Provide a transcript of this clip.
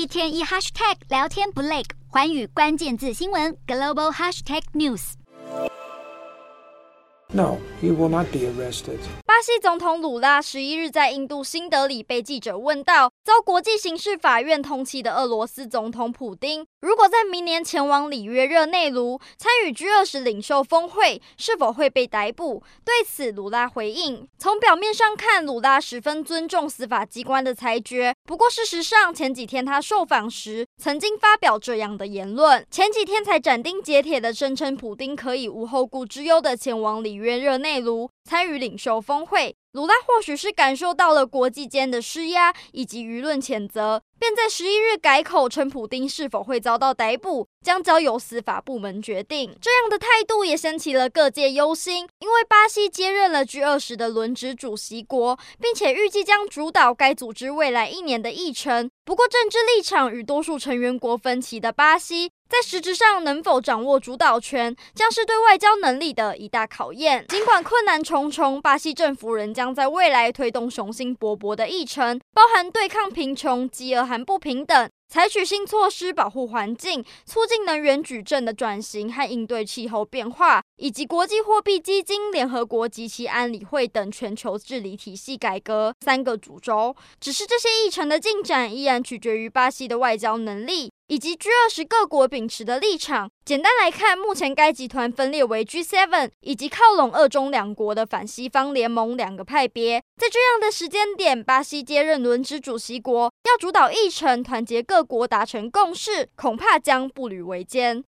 一天一 hashtag 聊天不累，环宇关键字新闻 global hashtag news。No, he will not be arrested. 巴西总统鲁拉十一日在印度新德里被记者问到，遭国际刑事法院通缉的俄罗斯总统普丁，如果在明年前往里约热内卢参与 G 二十领袖峰会，是否会被逮捕？对此，鲁拉回应：从表面上看，鲁拉十分尊重司法机关的裁决。不过，事实上，前几天他受访时曾经发表这样的言论。前几天才斩钉截铁地声称，普丁可以无后顾之忧地前往里约热内卢参与领袖峰会。鲁拉或许是感受到了国际间的施压以及舆论谴责，便在十一日改口称，普丁是否会遭到逮捕，将交由司法部门决定。这样的态度也掀起了各界忧心，因为巴西接任了 G 二十的轮值主席国，并且预计将主导该组织未来一年的议程。不过，政治立场与多数成员国分歧的巴西，在实质上能否掌握主导权，将是对外交能力的一大考验。尽管困难重重，巴西政府仍将在未来推动雄心勃勃的议程，包含对抗贫穷、饥饿和不平等。采取新措施保护环境，促进能源矩阵的转型和应对气候变化，以及国际货币基金、联合国及其安理会等全球治理体系改革三个主轴。只是这些议程的进展依然取决于巴西的外交能力。以及 G 二十各国秉持的立场。简单来看，目前该集团分裂为 G seven 以及靠拢二中两国的反西方联盟两个派别。在这样的时间点，巴西接任轮值主席国，要主导议程，团结各国达成共识，恐怕将步履维艰。